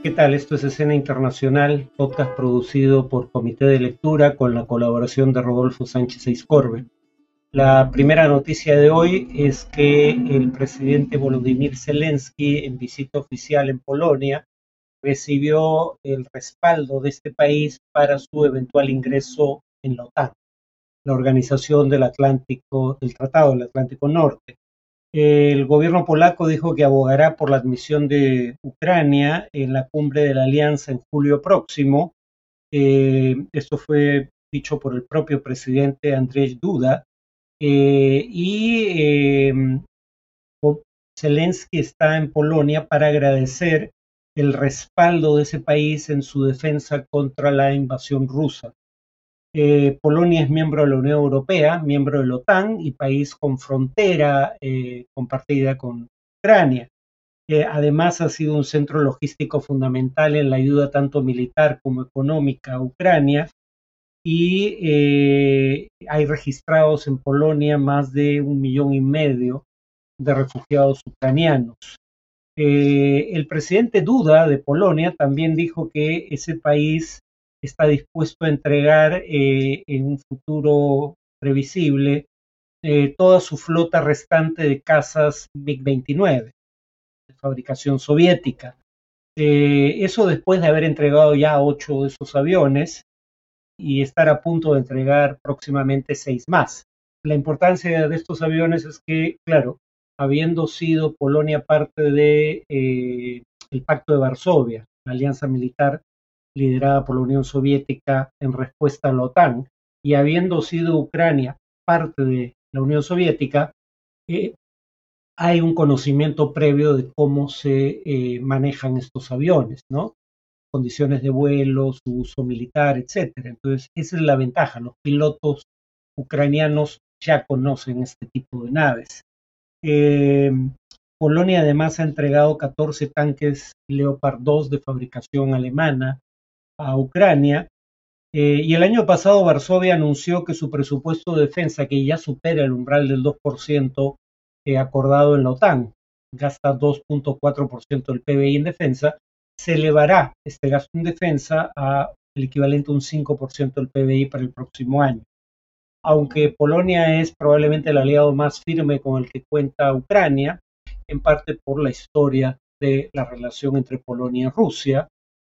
¿Qué tal? Esto es Escena Internacional, podcast producido por Comité de Lectura con la colaboración de Rodolfo Sánchez Eiscorbe. La primera noticia de hoy es que el presidente Volodymyr Zelensky, en visita oficial en Polonia, recibió el respaldo de este país para su eventual ingreso en la OTAN, la Organización del Atlántico, del Tratado del Atlántico Norte. El gobierno polaco dijo que abogará por la admisión de Ucrania en la cumbre de la alianza en julio próximo. Eh, esto fue dicho por el propio presidente Andrzej Duda. Eh, y eh, Zelensky está en Polonia para agradecer el respaldo de ese país en su defensa contra la invasión rusa. Eh, Polonia es miembro de la Unión Europea, miembro de la OTAN y país con frontera eh, compartida con Ucrania. además ha sido un centro logístico fundamental en la ayuda tanto militar como económica a Ucrania y eh, hay registrados en Polonia más de un millón y medio de refugiados ucranianos. el presidente Duda de Polonia también dijo que ese país está dispuesto a entregar eh, en un futuro previsible eh, toda su flota restante de casas MiG-29 de fabricación soviética. Eh, eso después de haber entregado ya ocho de esos aviones y estar a punto de entregar próximamente seis más. La importancia de estos aviones es que, claro, habiendo sido Polonia parte del de, Pacto de Varsovia, la alianza militar liderada por la Unión Soviética en respuesta a la OTAN, y habiendo sido Ucrania parte de la Unión Soviética, eh, hay un conocimiento previo de cómo se eh, manejan estos aviones, ¿no? Condiciones de vuelo, su uso militar, etcétera. Entonces, esa es la ventaja. Los pilotos ucranianos ya conocen este tipo de naves. Eh, Polonia además ha entregado 14 tanques Leopard 2 de fabricación alemana, a Ucrania. Eh, y el año pasado Varsovia anunció que su presupuesto de defensa, que ya supera el umbral del 2% eh, acordado en la OTAN, gasta 2.4% del PBI en defensa, se elevará este gasto en defensa a el equivalente a un 5% del PBI para el próximo año. Aunque Polonia es probablemente el aliado más firme con el que cuenta Ucrania, en parte por la historia de la relación entre Polonia y Rusia,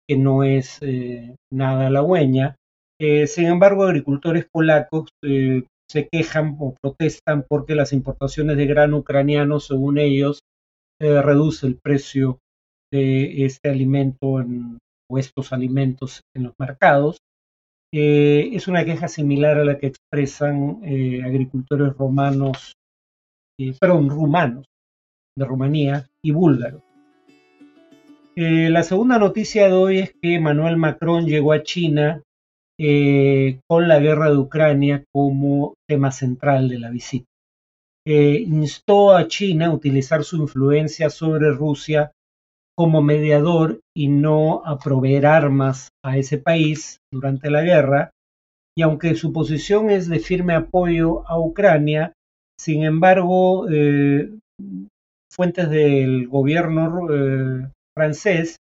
que no es eh, nada halagüeña. Eh, sin embargo, agricultores polacos eh, se quejan o protestan porque las importaciones de grano ucraniano, según ellos, reduce el precio de este alimento o estos alimentos en los mercados. es una queja similar a la que expresan agricultores romanos, perdón, rumanos de Rumanía y búlgaros. Eh, la segunda noticia de hoy es que Emmanuel Macron llegó a China eh, con la guerra de Ucrania como tema central de la visita. Eh, instó a China a utilizar su influencia sobre Rusia como mediador y no a proveer armas a ese país durante la guerra. Y aunque su posición es de firme apoyo a Ucrania, sin embargo, fuentes del gobierno francés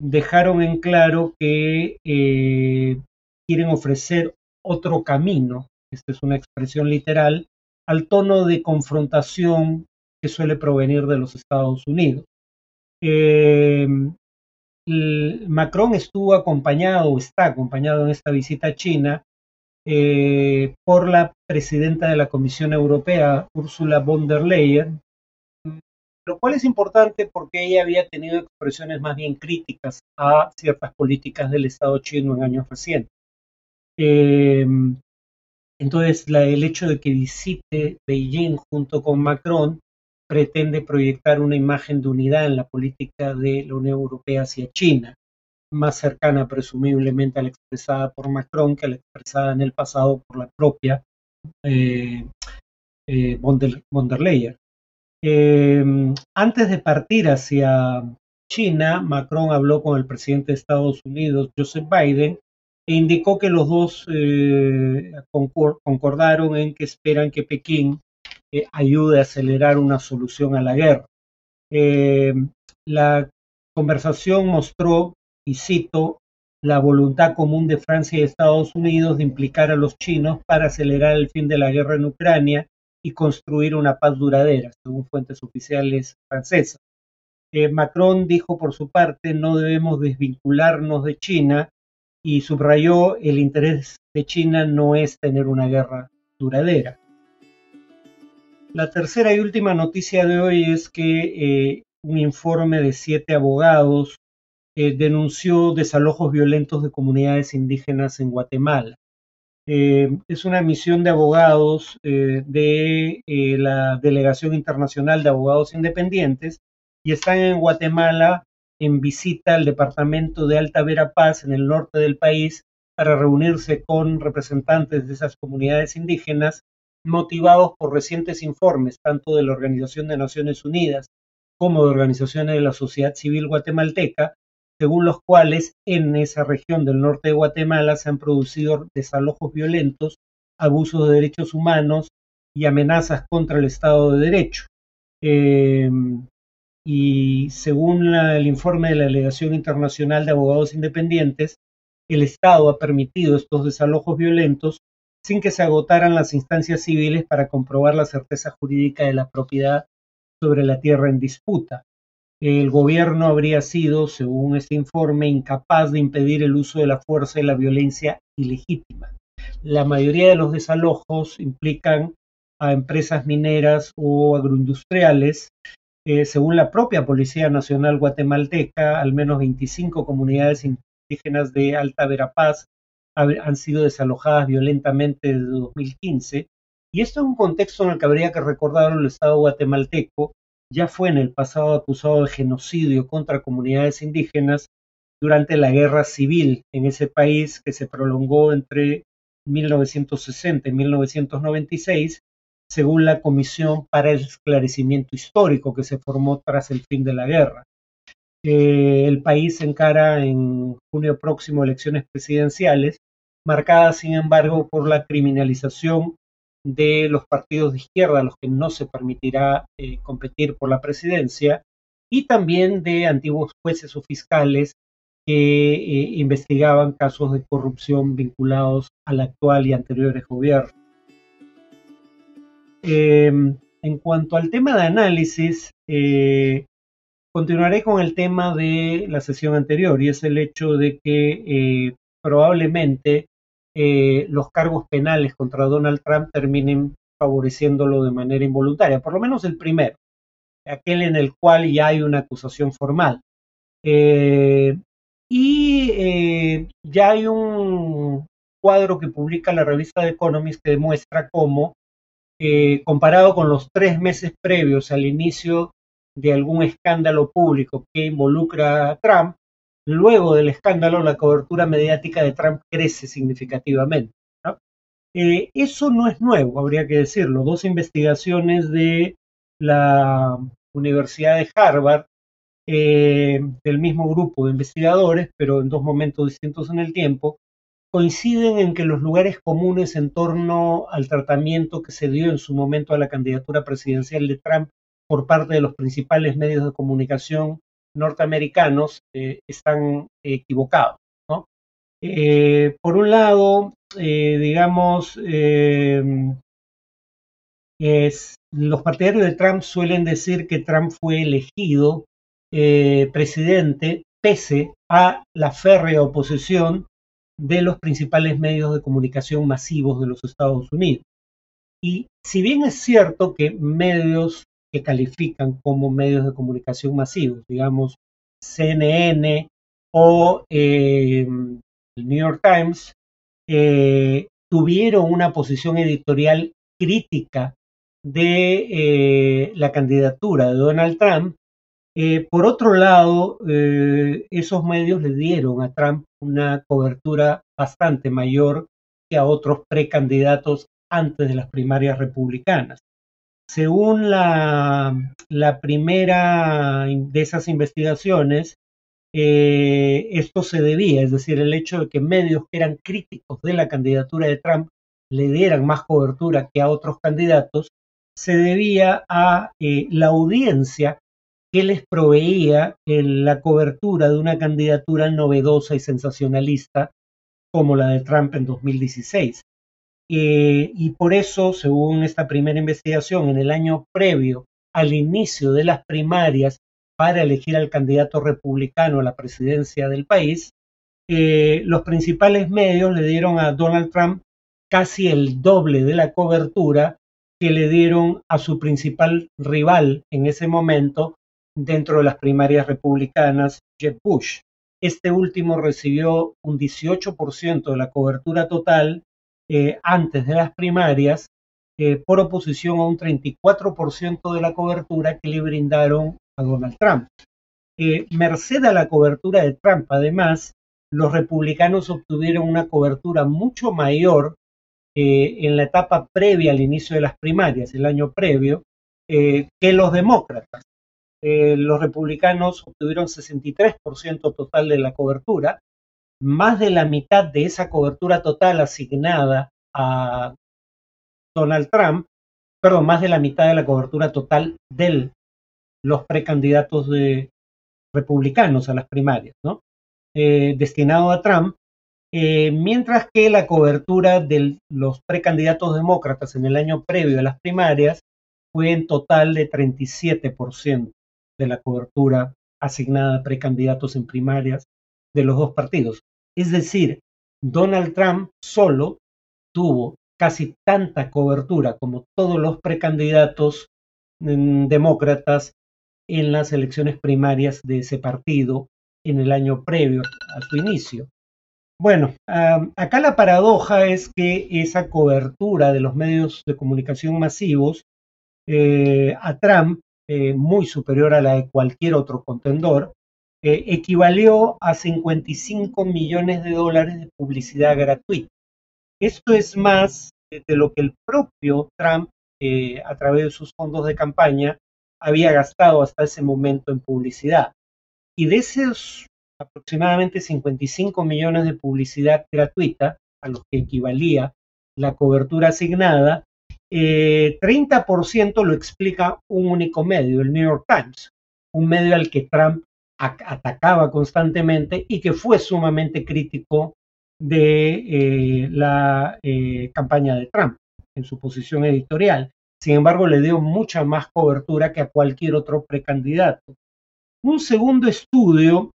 dejaron en claro que eh, quieren ofrecer otro camino, esta es una expresión literal, al tono de confrontación que suele provenir de los Estados Unidos. Eh, Macron estuvo acompañado, está acompañado en esta visita a China eh, por la presidenta de la Comisión Europea, Ursula von der Leyen, lo cual es importante porque ella había tenido expresiones más bien críticas a ciertas políticas del Estado chino en años recientes. Eh, entonces, el hecho de que visite Beijing junto con Macron pretende proyectar una imagen de unidad en la política de la Unión Europea hacia China, más cercana presumiblemente a la expresada por Macron que a la expresada en el pasado por la propia eh, eh, von der Leyen. Eh, antes de partir hacia China, Macron habló con el presidente de Estados Unidos, Joseph Biden, e indicó que los dos eh, concordaron en que esperan que Pekín eh, ayude a acelerar una solución a la guerra. la conversación mostró, y cito, la voluntad común de Francia y Estados Unidos de implicar a los chinos para acelerar el fin de la guerra en Ucrania y construir una paz duradera, según fuentes oficiales francesas. Eh, Macron dijo por su parte no debemos desvincularnos de China y subrayó el interés de China no es tener una guerra duradera. La tercera y última noticia de hoy es que eh, un informe de siete abogados eh, denunció desalojos violentos de comunidades indígenas en Guatemala. Eh, es una misión de abogados de la Delegación Internacional de Abogados Independientes y están en Guatemala en visita al departamento de Alta Verapaz en el norte del país para reunirse con representantes de esas comunidades indígenas motivados por recientes informes tanto de la Organización de Naciones Unidas como de organizaciones de la sociedad civil guatemalteca, según los cuales en esa región del norte de Guatemala se han producido desalojos violentos, abusos de derechos humanos y amenazas contra el Estado de Derecho. Eh, y según el informe de la Delegación Internacional de Abogados Independientes, el Estado ha permitido estos desalojos violentos sin que se agotaran las instancias civiles para comprobar la certeza jurídica de la propiedad sobre la tierra en disputa. El gobierno habría sido, según este informe, incapaz de impedir el uso de la fuerza y la violencia ilegítima. La mayoría de los desalojos implican a empresas mineras o agroindustriales eh, según la propia Policía Nacional guatemalteca, al menos 25 comunidades indígenas de Alta Verapaz han sido desalojadas violentamente desde 2015. Y esto es un contexto en el que habría que recordar el Estado guatemalteco ya fue en el pasado acusado de genocidio contra comunidades indígenas durante la guerra civil en ese país que se prolongó entre 1960 y 1996 según la Comisión para el Esclarecimiento Histórico que se formó tras el fin de la guerra. Eh, el país encara en junio próximo elecciones presidenciales, marcadas sin embargo por la criminalización de los partidos de izquierda, a los que no se permitirá eh, competir por la presidencia, y también de antiguos jueces o fiscales que eh, investigaban casos de corrupción vinculados al actual y anteriores gobiernos. Em, en cuanto al tema de análisis, eh, continuaré con el tema de la sesión anterior y es el hecho de que probablemente eh, los cargos penales contra Donald Trump terminen favoreciéndolo de manera involuntaria, por lo menos el primero, aquel en el cual ya hay una acusación formal. y ya hay un cuadro que publica la revista The Economist que demuestra cómo eh, comparado con los tres meses previos al inicio de algún escándalo público que involucra a Trump, luego del escándalo la cobertura mediática de Trump crece significativamente. Eh, eso no es nuevo, habría que decirlo. Dos investigaciones de la Universidad de Harvard, eh, del mismo grupo de investigadores, pero en dos momentos distintos en el tiempo, coinciden en que los lugares comunes en torno al tratamiento que se dio en su momento a la candidatura presidencial de Trump por parte de los principales medios de comunicación norteamericanos eh, están equivocados. Eh, por un lado, eh, digamos, los partidarios de Trump suelen decir que Trump fue elegido presidente pese a la férrea oposición de los principales medios de comunicación masivos de los Estados Unidos. Y si bien es cierto que medios que califican como medios de comunicación masivos, digamos CNN o eh, el New York Times, eh, tuvieron una posición editorial crítica de eh, la candidatura de Donald Trump, eh, por otro lado, esos medios le dieron a Trump una cobertura bastante mayor que a otros precandidatos antes de las primarias republicanas. Según la, primera de esas investigaciones, eh, esto se debía, es decir, el hecho de que medios que eran críticos de la candidatura de Trump le dieran más cobertura que a otros candidatos, se debía a la audiencia que les proveía la cobertura de una candidatura novedosa y sensacionalista como la de Trump en 2016. Eh, y por eso, según esta primera investigación, en el año previo al inicio de las primarias para elegir al candidato republicano a la presidencia del país, eh, los principales medios le dieron a Donald Trump casi el doble de la cobertura que le dieron a su principal rival en ese momento dentro de las primarias republicanas, Jeb Bush. Este último recibió un 18% de la cobertura total eh, antes de las primarias, eh, por oposición a un 34% de la cobertura que le brindaron a Donald Trump. Eh, merced a la cobertura de Trump, además, los republicanos obtuvieron una cobertura mucho mayor en la etapa previa al inicio de las primarias, el año previo, que los demócratas. los republicanos obtuvieron 63% total de la cobertura, más de la mitad de esa cobertura total asignada a Donald Trump, perdón, más de la mitad de la cobertura total de los precandidatos de republicanos a las primarias, ¿no? Eh, destinado a Trump, eh, mientras que la cobertura de los precandidatos demócratas en el año previo a las primarias fue en total de 37% de la cobertura asignada a precandidatos en primarias de los dos partidos. Es decir, Donald Trump solo tuvo casi tanta cobertura como todos los precandidatos mm, demócratas en las elecciones primarias de ese partido en el año previo a su inicio. Bueno, acá la paradoja es que esa cobertura de los medios de comunicación masivos eh, a Trump, eh, muy superior a la de cualquier otro contendor, equivalió a 55 millones de dólares de publicidad gratuita. Esto es más de lo que el propio Trump, eh, a través de sus fondos de campaña, había gastado hasta ese momento en publicidad. Y de esos aproximadamente 55 millones de publicidad gratuita, a los que equivalía la cobertura asignada, 30% eh, lo explica un único medio, el New York Times, un medio al que Trump atacaba constantemente y que fue sumamente crítico de eh, la eh, campaña de Trump en su posición editorial. Sin embargo, le dio mucha más cobertura que a cualquier otro precandidato. Un segundo estudio,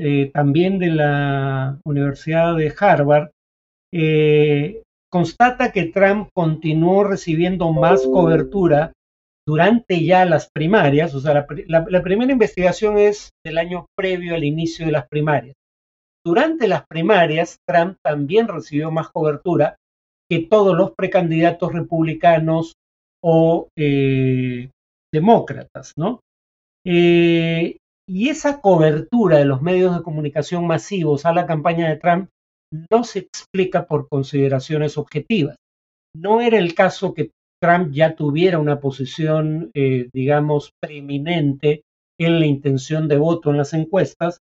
eh, también de la Universidad de Harvard, constata que Trump continuó recibiendo más cobertura durante ya las primarias, o sea, la, primera investigación es del año previo al inicio de las primarias. Durante las primarias, Trump también recibió más cobertura que todos los precandidatos republicanos o eh, demócratas, ¿no? Eh, y esa cobertura de los medios de comunicación masivos a la campaña de Trump no se explica por consideraciones objetivas. No era el caso que Trump ya tuviera una posición, eh, digamos, preeminente en la intención de voto en las encuestas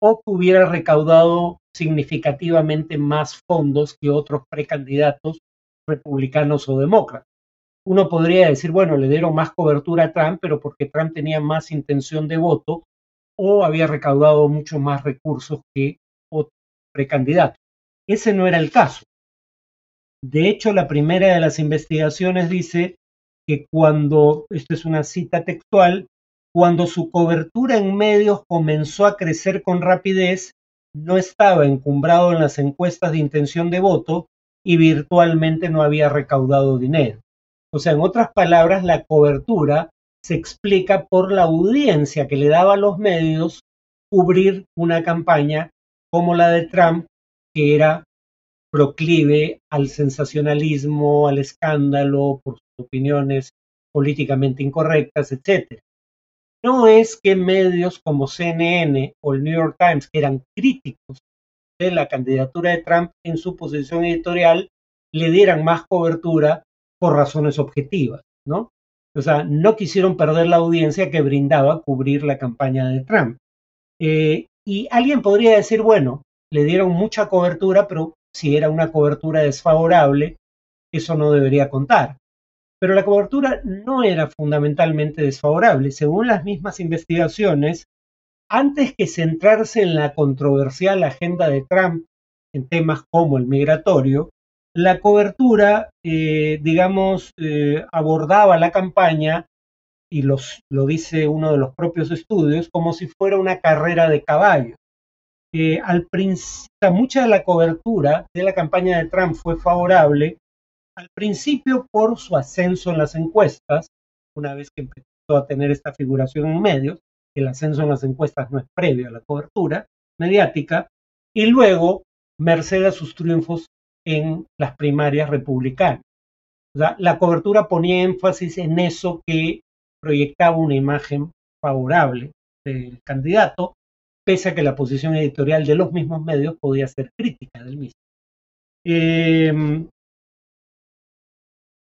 o que hubiera recaudado significativamente más fondos que otros precandidatos republicanos o demócratas. Uno podría decir, bueno, le dieron más cobertura a Trump, pero porque Trump tenía más intención de voto o había recaudado mucho más recursos que otros precandidatos. Ese no era el caso. De hecho, la primera de las investigaciones dice que cuando, esto es una cita textual, cuando su cobertura en medios comenzó a crecer con rapidez, no estaba encumbrado en las encuestas de intención de voto y virtualmente no había recaudado dinero. O sea, en otras palabras, la cobertura se explica por la audiencia que le daba a los medios cubrir una campaña como la de Trump, que era proclive al sensacionalismo, al escándalo por sus opiniones políticamente incorrectas, etc. No es que medios como CNN o el New York Times, que eran críticos de la candidatura de Trump en su posición editorial, le dieran más cobertura por razones objetivas, ¿no? O sea, no quisieron perder la audiencia que brindaba cubrir la campaña de Trump. Eh, y alguien podría decir, bueno, le dieron mucha cobertura, pero si era una cobertura desfavorable, eso no debería contar. pero la cobertura no era fundamentalmente desfavorable. Según las mismas investigaciones, antes que centrarse en la controversial agenda de Trump en temas como el migratorio, la cobertura, eh, digamos, eh, abordaba la campaña, y lo dice uno de los propios estudios, como si fuera una carrera de caballo. Eh, al mucha de la cobertura de la campaña de Trump fue favorable, al principio por su ascenso en las encuestas, una vez que empezó a tener esta figuración en medios, el ascenso en las encuestas no es previo a la cobertura mediática, y luego merced a sus triunfos en las primarias republicanas. la cobertura ponía énfasis en eso que proyectaba una imagen favorable del candidato, pese a que la posición editorial de los mismos medios podía ser crítica del mismo. Em,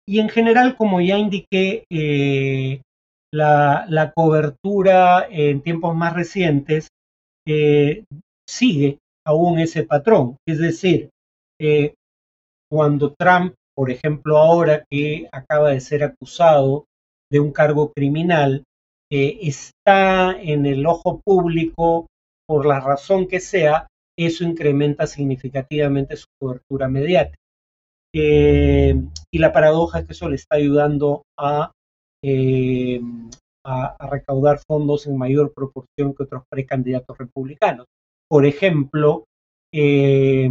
y en general, como ya indiqué, eh, la, cobertura en tiempos más recientes eh, sigue aún ese patrón. Es decir, eh, cuando Trump, por ejemplo, ahora que acaba de ser acusado de un cargo criminal, está en el ojo público por la razón que sea, eso incrementa significativamente su cobertura mediática. y la paradoja es que eso le está ayudando a eh, a, recaudar fondos en mayor proporción que otros precandidatos republicanos. Por ejemplo, eh,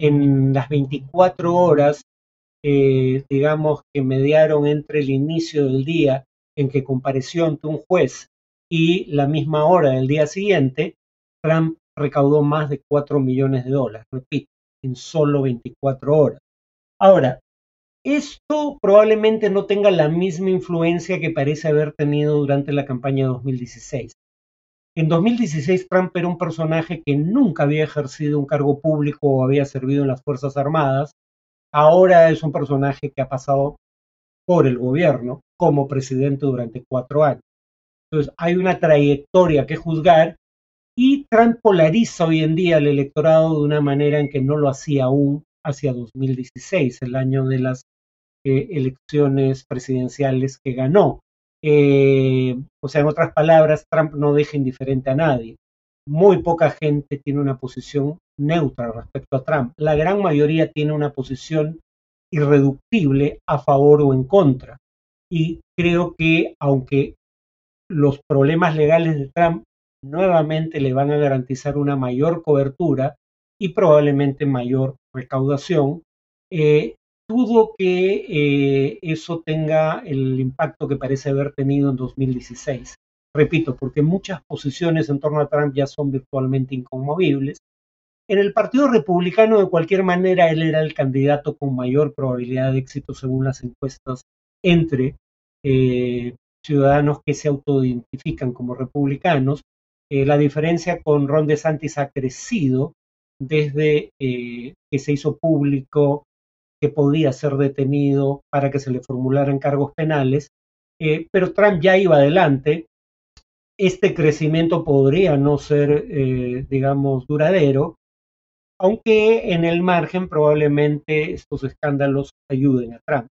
en las 24 horas, eh, digamos, que mediaron entre el inicio del día en que compareció ante un juez y la misma hora del día siguiente, Trump recaudó más de 4 millones de dólares, repito, en solo 24 horas. Ahora, esto probablemente no tenga la misma influencia que parece haber tenido durante la campaña de 2016. En 2016 Trump era un personaje que nunca había ejercido un cargo público o había servido en las Fuerzas Armadas. Ahora es un personaje que ha pasado por el gobierno como presidente durante cuatro años. Entonces hay una trayectoria que juzgar y Trump polariza hoy en día al electorado de una manera en que no lo hacía aún hacia 2016, el año de las elecciones presidenciales que ganó. Eh, o sea, en otras palabras, Trump no deja indiferente a nadie. Muy poca gente tiene una posición neutra respecto a Trump. La gran mayoría tiene una posición irreductible a favor o en contra. Y creo que aunque los problemas legales de Trump nuevamente le van a garantizar una mayor cobertura y probablemente mayor recaudación, eh, dudo que eh, eso tenga el impacto que parece haber tenido en 2016. Repito, porque muchas posiciones en torno a Trump ya son virtualmente inconmovibles. En el Partido Republicano, de cualquier manera, él era el candidato con mayor probabilidad de éxito según las encuestas entre eh, ciudadanos que se autoidentifican como republicanos. Eh, la diferencia con Ron DeSantis ha crecido desde que se hizo público que podía ser detenido para que se le formularan cargos penales, eh, pero Trump ya iba adelante. Este crecimiento podría no ser, eh, digamos, duradero, aunque en el margen probablemente estos escándalos ayuden a Trump.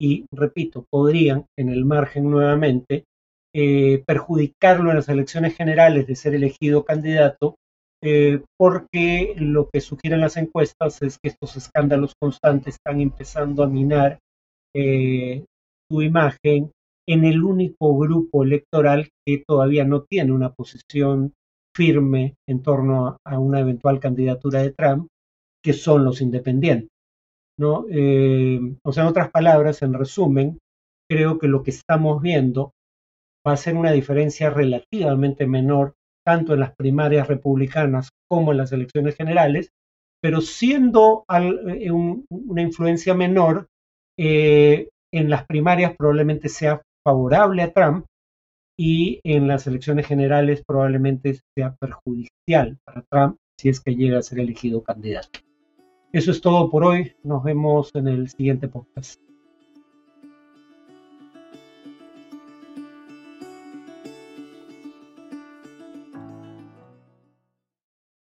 Y repito, podrían en el margen nuevamente eh, perjudicarlo en las elecciones generales de ser elegido candidato eh, porque lo que sugieren las encuestas es que estos escándalos constantes están empezando a minar eh, su imagen en el único grupo electoral que todavía no tiene una posición firme en torno a, una eventual candidatura de Trump, que son los independientes. ¿no? O sea, en otras palabras, en resumen, creo que lo que estamos viendo va a ser una diferencia relativamente menor tanto en las primarias republicanas como en las elecciones generales, pero siendo eh, una influencia menor, eh, en las primarias probablemente sea favorable a Trump y en las elecciones generales probablemente sea perjudicial para Trump si es que llega a ser elegido candidato. Eso es todo por hoy. Nos vemos en el siguiente podcast.